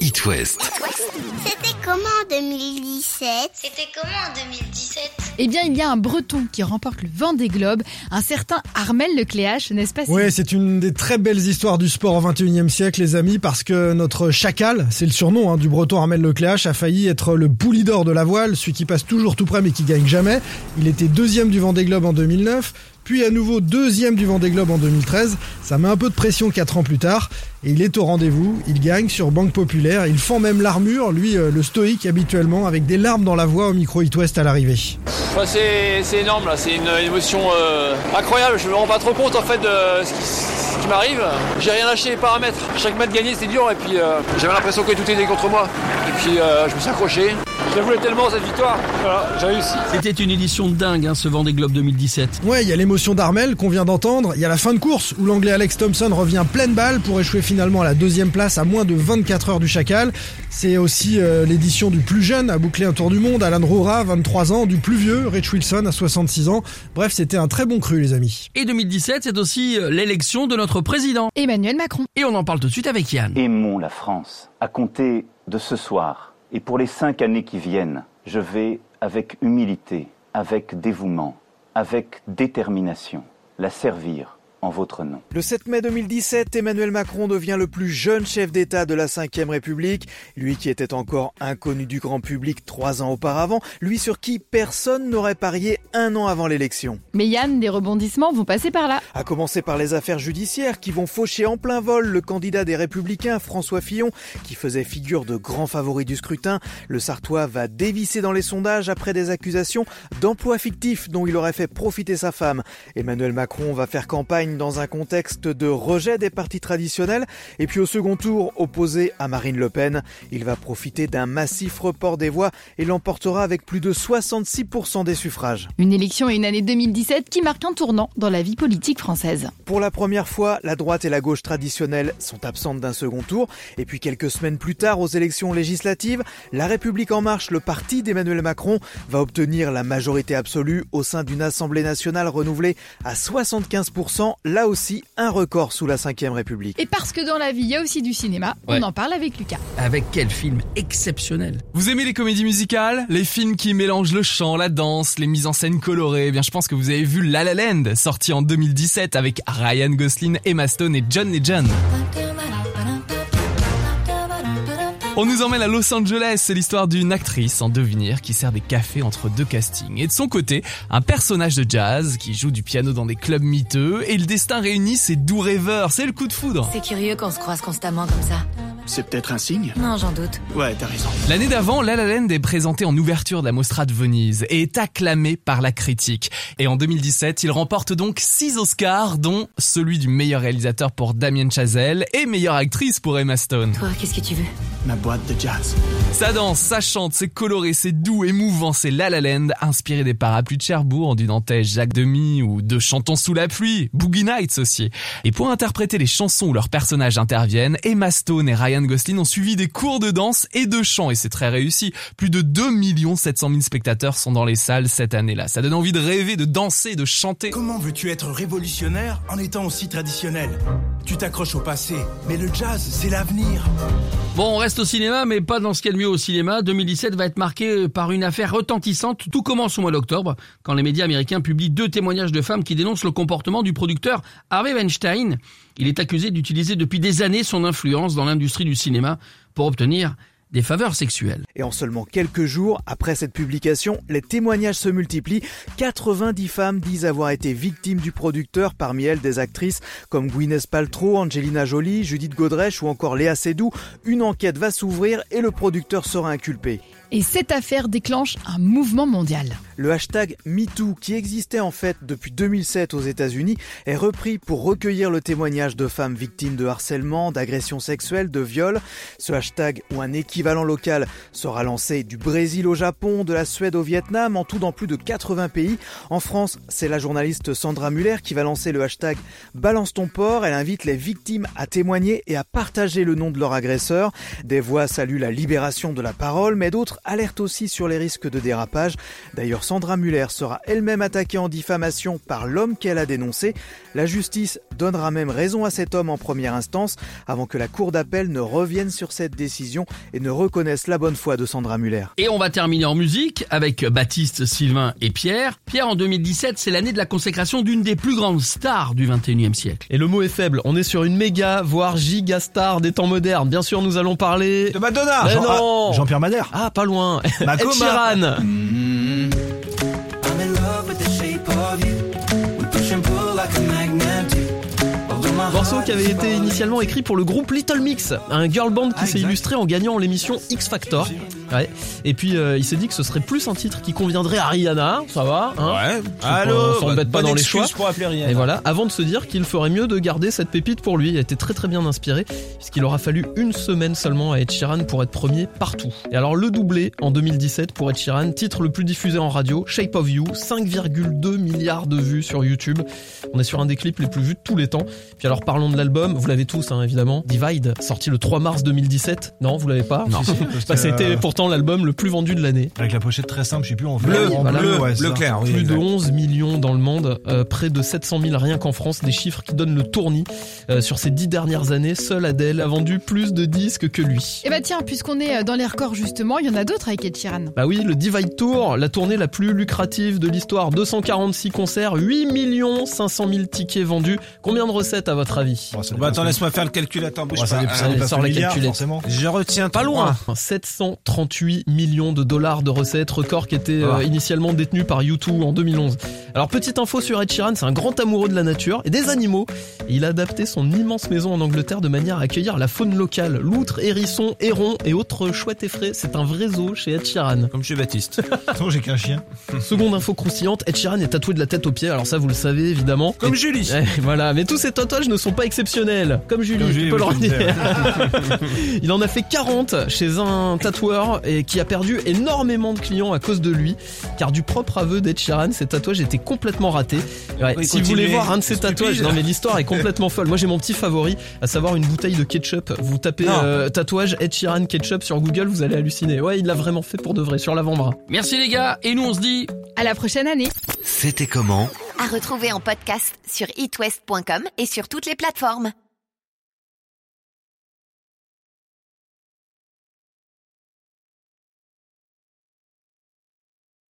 It West. C'était comment en 2017 C'était comment en 2017 Eh bien, il y a un Breton qui remporte le Vendée Globe, un certain Armel Lecléache, n'est-ce pas Ouais, c'est une des très belles histoires du sport au 21e siècle, les amis, parce que notre chacal, c'est le surnom hein, du breton Armel Lecléache, a failli être le bouli d'or de la voile, celui qui passe toujours tout près mais qui gagne jamais. Il était deuxième du Vendée Globe en 2009, puis à nouveau deuxième du Vendée Globe en 2013. Ça met un peu de pression quatre ans plus tard. Et il est au rendez-vous, il gagne sur Banque Populaire, il fend même l'armure, lui euh, le stoïque habituellement, avec des larmes dans la voix au micro It West à l'arrivée. C'est énorme là, c'est une émotion euh, incroyable, je me rends pas trop compte en fait de ce qui, m'arrive. J'ai rien lâché les paramètres, chaque mètre gagné c'était dur et puis euh, j'avais l'impression que tout était contre moi. Et puis je me suis accroché. Je la voulais tellement cette victoire, voilà, j'ai réussi. C'était une édition de dingue, hein, ce Vendée Globe 2017. Ouais, il y a l'émotion d'Armel qu'on vient d'entendre, il y a la fin de course où l'anglais Alex Thompson revient pleine balle pour échouer finalement à la deuxième place à moins de 24 heures du chacal. C'est aussi euh, l'édition du plus jeune à boucler un tour du monde, Alan Roura, 23 ans, du plus vieux, Rich Wilson à 66 ans. Bref, c'était un très bon cru les amis. Et 2017, c'est aussi euh, l'élection de notre président. Emmanuel Macron. Et on en parle tout de suite avec Yann. Aimons la France. À compter de ce soir et pour les cinq années qui viennent, je vais avec humilité, avec dévouement, avec détermination, la servir en votre nom. Le 7 mai 2017, Emmanuel Macron devient le plus jeune chef d'État de la Ve République, lui qui était encore inconnu du grand public trois ans auparavant, lui sur qui personne n'aurait parié un an avant l'élection. Mais Yann, des rebondissements vont passer par là. À commencer par les affaires judiciaires qui vont faucher en plein vol le candidat des Républicains, François Fillon, qui faisait figure de grand favori du scrutin. Le Sartois va dévisser dans les sondages après des accusations d'emploi fictif dont il aurait fait profiter sa femme. Emmanuel Macron va faire campagne dans un contexte de rejet des partis traditionnels. Et puis au second tour, opposé à Marine Le Pen, il va profiter d'un massif report des voix et l'emportera avec plus de 66% des suffrages. Une élection et une année 2017 qui marquent un tournant dans la vie politique française. Pour la première fois, la droite et la gauche traditionnelles sont absentes d'un second tour. Et puis quelques semaines plus tard, aux élections législatives, La République en marche, le parti d'Emmanuel Macron, va obtenir la majorité absolue au sein d'une Assemblée nationale renouvelée à 75%, là aussi un record sous la Ve République. Et parce que dans la vie, il y a aussi du cinéma, Ouais. on en parle avec Lucas. Avec quel film exceptionnel. Vous aimez les comédies musicales Les films qui mélangent le chant, la danse, les mises en scène colorées Eh bien, je pense que vous avez vu La La Land, sorti en 2017 avec Ryan Gosling, Emma Stone et John Legend. On nous emmène à Los Angeles, c'est l'histoire d'une actrice en devenir qui sert des cafés entre deux castings. Et de son côté, un personnage de jazz qui joue du piano dans des clubs miteux et le destin réunit ses doux rêveurs, c'est le coup de foudre. C'est curieux qu'on se croise constamment comme ça. C'est peut-être un signe? Non, j'en doute. Ouais, t'as raison. L'année d'avant, La La Land est présentée en ouverture de la Mostra de Venise et est acclamé par la critique. Et en 2017, il remporte donc 6 Oscars, dont celui du meilleur réalisateur pour Damien Chazelle et meilleure actrice pour Emma Stone. Toi, qu'est-ce que tu veux? Ma boîte de jazz. Ça danse, ça chante, c'est coloré, c'est doux, émouvant, c'est La La Land, inspiré des parapluies de Cherbourg, du Nantais Jacques Demy ou de Chantons sous la pluie, Boogie Nights aussi. Et pour interpréter les chansons où leurs personnages interviennent, Emma Stone et Ryan Gosling ont suivi des cours de danse et de chant et c'est très réussi. Plus de 2 700 000 spectateurs sont dans les salles cette année-là. Ça donne envie de rêver, de danser, de chanter. Comment veux-tu être révolutionnaire en étant aussi traditionnel? Tu t'accroches au passé, mais le jazz, c'est l'avenir. Bon, on reste au cinéma, mais pas dans ce qu'il y a de mieux au cinéma. 2017 va être marqué par une affaire retentissante. Tout commence au mois d'octobre, quand les médias américains publient deux témoignages de femmes qui dénoncent le comportement du producteur Harvey Weinstein. Il est accusé d'utiliser depuis des années son influence dans l'industrie du cinéma pour obtenir des faveurs sexuelles. Et en seulement quelques jours après cette publication, les témoignages se multiplient. 90 femmes disent avoir été victimes du producteur, parmi elles des actrices comme Gwyneth Paltrow, Angelina Jolie, Judith Godrèche ou encore Léa Seydoux. Une enquête va s'ouvrir et le producteur sera inculpé. Et cette affaire déclenche un mouvement mondial. Le hashtag MeToo, qui existait en fait depuis 2007 aux États-Unis, est repris pour recueillir le témoignage de femmes victimes de harcèlement, d'agressions sexuelles, de viols. Ce hashtag ou un équivalent équivalent local sera lancé du Brésil au Japon, de la Suède au Vietnam, en tout dans plus de 80 pays. En France, c'est la journaliste Sandra Muller qui va lancer le hashtag Balance ton port. Elle invite les victimes à témoigner et à partager le nom de leur agresseur. Des voix saluent la libération de la parole, mais d'autres alertent aussi sur les risques de dérapage. D'ailleurs, Sandra Muller sera elle-même attaquée en diffamation par l'homme qu'elle a dénoncé. La justice donnera même raison à cet homme en première instance avant que la cour d'appel ne revienne sur cette décision et ne reconnaisse la bonne foi de Sandra Muller. Et on va terminer en musique avec Baptiste, Sylvain et Pierre. Pierre, en 2017, c'est l'année de la consécration d'une des plus grandes stars du 21e siècle. Et le mot est faible, on est sur une méga, voire giga star des temps modernes. Bien sûr, nous allons parler... De Madonna Mais Jean- non ah, Jean-Pierre Madère Ah, pas loin Ed. Sheeran Morceau qui avait été initialement écrit pour le groupe Little Mix, un girl band qui s'est illustré en gagnant l'émission X Factor. Ouais. Et puis euh, il s'est dit que ce serait plus un titre qui conviendrait à Rihanna, ça va hein Ouais. On Allô s'embête pas bonne dans les choix. pour appeler Rihanna. Et voilà, avant de se dire qu'il ferait mieux de garder cette pépite pour lui. Il a été très très bien inspiré, puisqu'il aura fallu une semaine seulement à Ed Sheeran pour être premier partout. Et alors le doublé en 2017 pour Ed Sheeran, titre le plus diffusé en radio, Shape of You, 5,2 milliards de vues sur YouTube. On est sur un des clips les plus vus de tous les temps. Puis alors parlons de l'album, vous l'avez tous hein, évidemment, Divide, sorti le 3 mars 2017. Non, vous l'avez pas Non. Bah, C'était pourtant l'album le plus vendu de l'année. Avec la pochette très simple, je sais plus en bleu, en voilà, bleu, ouais, bleu clair. Plus de 11 millions dans le monde, euh, près de 700 000 rien qu'en France, des chiffres qui donnent le tournis. Euh, sur ces dix dernières années, seul Adele a vendu plus de disques que lui. Et bah tiens, puisqu'on est euh, dans les records justement, il y en a d'autres avec Ed Sheeran. Bah oui, le Divide Tour, la tournée la plus lucrative de l'histoire, 246 concerts, 8 500 000 tickets vendus. Combien de recettes à votre avis? Oh, bah, Attends, laisse-moi faire le calcul. Attends, bouge oh, pas. Ça, ça, ça, ça calculer. Je retiens pas loin. 730 58 millions de dollars de recettes, record qui était euh, ah. initialement détenu par U2 en 2011. Alors petite info sur Ed Sheeran, c'est un grand amoureux de la nature et des animaux. Il a adapté son immense maison en Angleterre de manière à accueillir la faune locale, loutres, hérissons, hérons et autres chouettes effraies. C'est un vrai zoo chez Ed Sheeran. Comme chez Baptiste. Non, j'ai qu'un chien. Seconde info croustillante, Ed Sheeran est tatoué de la tête aux pieds, alors ça vous le savez évidemment. Comme. Julie. Voilà, mais tous ces tatouages ne sont pas exceptionnels. Comme Julie, Comme Julie peux oui, leur dire. il en a fait 40 chez un tatoueur et qui a perdu énormément de clients à cause de lui. Car du propre aveu d'Ed Sheeran, ses tatouages étaient complètement ratés. Ouais, Oui, si vous voulez voir un de C'est tatouages, non mais l'histoire est complètement folle. Moi j'ai mon petit favori, à savoir une bouteille de ketchup. Vous tapez euh, tatouage Ed Sheeran ketchup sur Google, vous allez halluciner. Ouais, il l'a vraiment fait pour de vrai sur l'avant-bras. Merci les gars, et nous on se dit À la prochaine année. C'était comment? À retrouver en podcast sur itwest.com et sur toutes les plateformes.